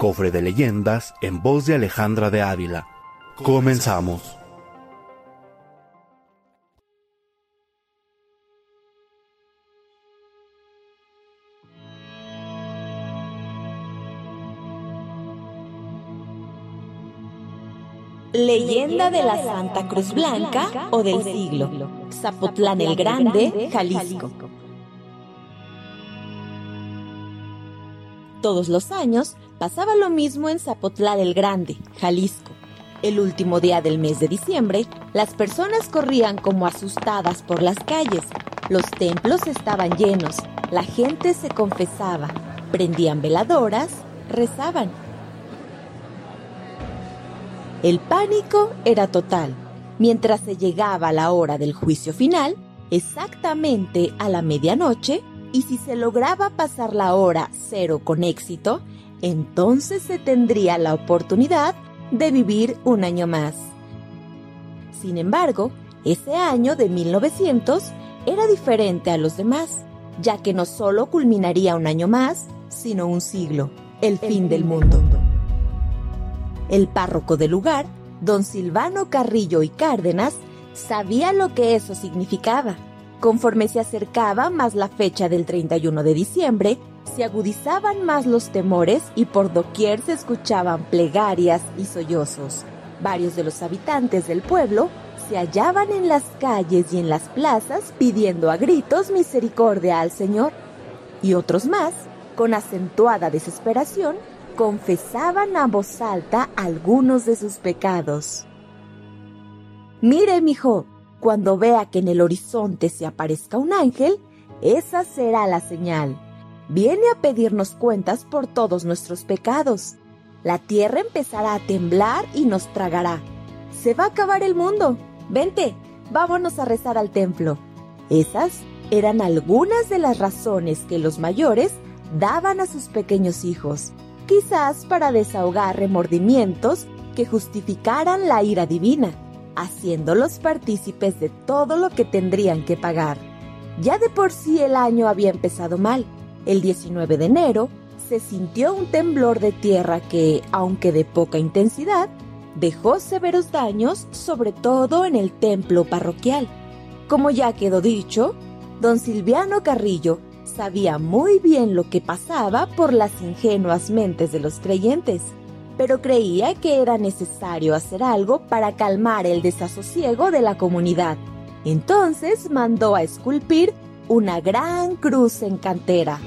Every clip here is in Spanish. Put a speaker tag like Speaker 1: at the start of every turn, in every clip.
Speaker 1: Cofre de leyendas en voz de Alejandra de Ávila. Comenzamos.
Speaker 2: Leyenda de la Santa Cruz Blanca o del siglo. Zapotlán el Grande, Jalisco. Todos los años pasaba lo mismo en Zapotlán el Grande, Jalisco. El último día del mes de diciembre, las personas corrían como asustadas por las calles. Los templos estaban llenos, la gente se confesaba, prendían veladoras, rezaban. El pánico era total. Mientras se llegaba la hora del juicio final, exactamente a la medianoche, y si se lograba pasar la hora cero con éxito, entonces se tendría la oportunidad de vivir un año más. Sin embargo, ese año de 1900 era diferente a los demás, ya que no solo culminaría un año más, sino un siglo, el, fin del mundo. El párroco del lugar, don Silvano Carrillo y Cárdenas, sabía lo que eso significaba Conforme se acercaba más la fecha del 31 de diciembre, se agudizaban más los temores y por doquier se escuchaban plegarias y sollozos. Varios de los habitantes del pueblo se hallaban en las calles y en las plazas pidiendo a gritos misericordia al Señor. Y otros más, con acentuada desesperación, confesaban a voz alta algunos de sus pecados. Mire, mijo, cuando vea que en el horizonte se aparezca un ángel, esa será la señal. Viene a pedirnos cuentas por todos nuestros pecados. La tierra empezará a temblar y nos tragará. Se va a acabar el mundo. Vente, vámonos a rezar al templo. Esas eran algunas de las razones que los mayores daban a sus pequeños hijos, quizás para desahogar remordimientos que justificaran la ira divina haciéndolos partícipes de todo lo que tendrían que pagar. Ya de por sí el año había empezado mal. El 19 de enero se sintió un temblor de tierra que, aunque de poca intensidad, dejó severos daños, sobre todo en el templo parroquial. Como ya quedó dicho, don Silviano Carrillo sabía muy bien lo que pasaba por las ingenuas mentes de los creyentes pero creía que era necesario hacer algo para calmar el desasosiego de la comunidad. Entonces mandó a esculpir una gran cruz en cantera.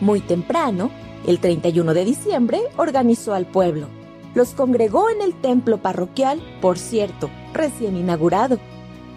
Speaker 2: Muy temprano, el 31 de diciembre, organizó al pueblo. Los congregó en el templo parroquial, por cierto, recién inaugurado.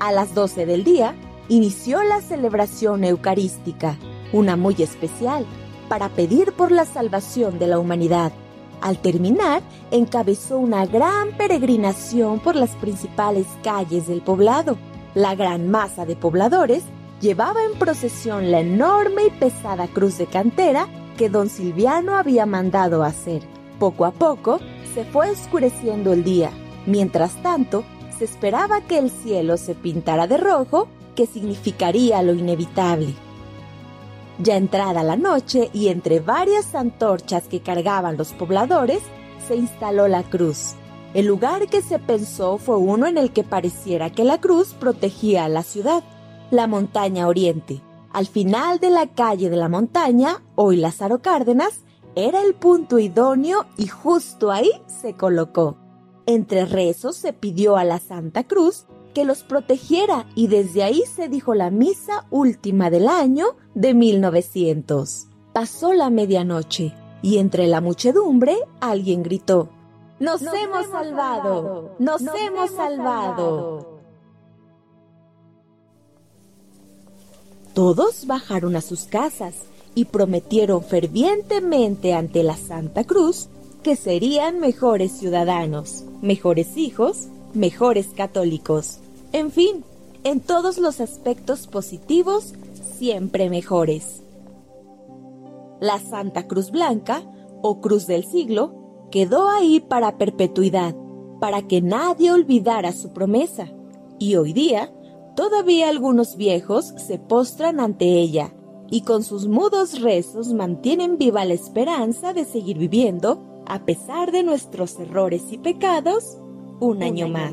Speaker 2: A las 12 del día, inició la celebración eucarística, una muy especial, para pedir por la salvación de la humanidad. Al terminar, encabezó una gran peregrinación por las principales calles del poblado. La gran masa de pobladores llevaba en procesión la enorme y pesada cruz de cantera que don Silviano había mandado hacer. Poco a poco se fue oscureciendo el día. Mientras tanto, se esperaba que el cielo se pintara de rojo, que significaría lo inevitable. Ya entrada la noche y entre varias antorchas que cargaban los pobladores, se instaló la cruz. El lugar que se pensó fue uno en el que pareciera que la cruz protegía a la ciudad, la montaña oriente. Al final de la calle de la montaña, hoy Lázaro Cárdenas, era el punto idóneo y justo ahí se colocó. Entre rezos se pidió a la Santa Cruz que los protegiera y desde ahí se dijo la misa última del año de 1900. Pasó la medianoche y entre la muchedumbre alguien gritó, ¡Nos, hemos, salvado! ¡Nos, hemos, salvado! Todos bajaron a sus casas y prometieron fervientemente ante la Santa Cruz que serían mejores ciudadanos, mejores hijos, mejores católicos. En fin, en todos los aspectos positivos, siempre mejores. La Santa Cruz Blanca, o Cruz del Siglo, quedó ahí para perpetuidad, para que nadie olvidara su promesa. Y hoy día, todavía algunos viejos se postran ante ella y con sus mudos rezos mantienen viva la esperanza de seguir viviendo, a pesar de nuestros errores y pecados, un, año, más.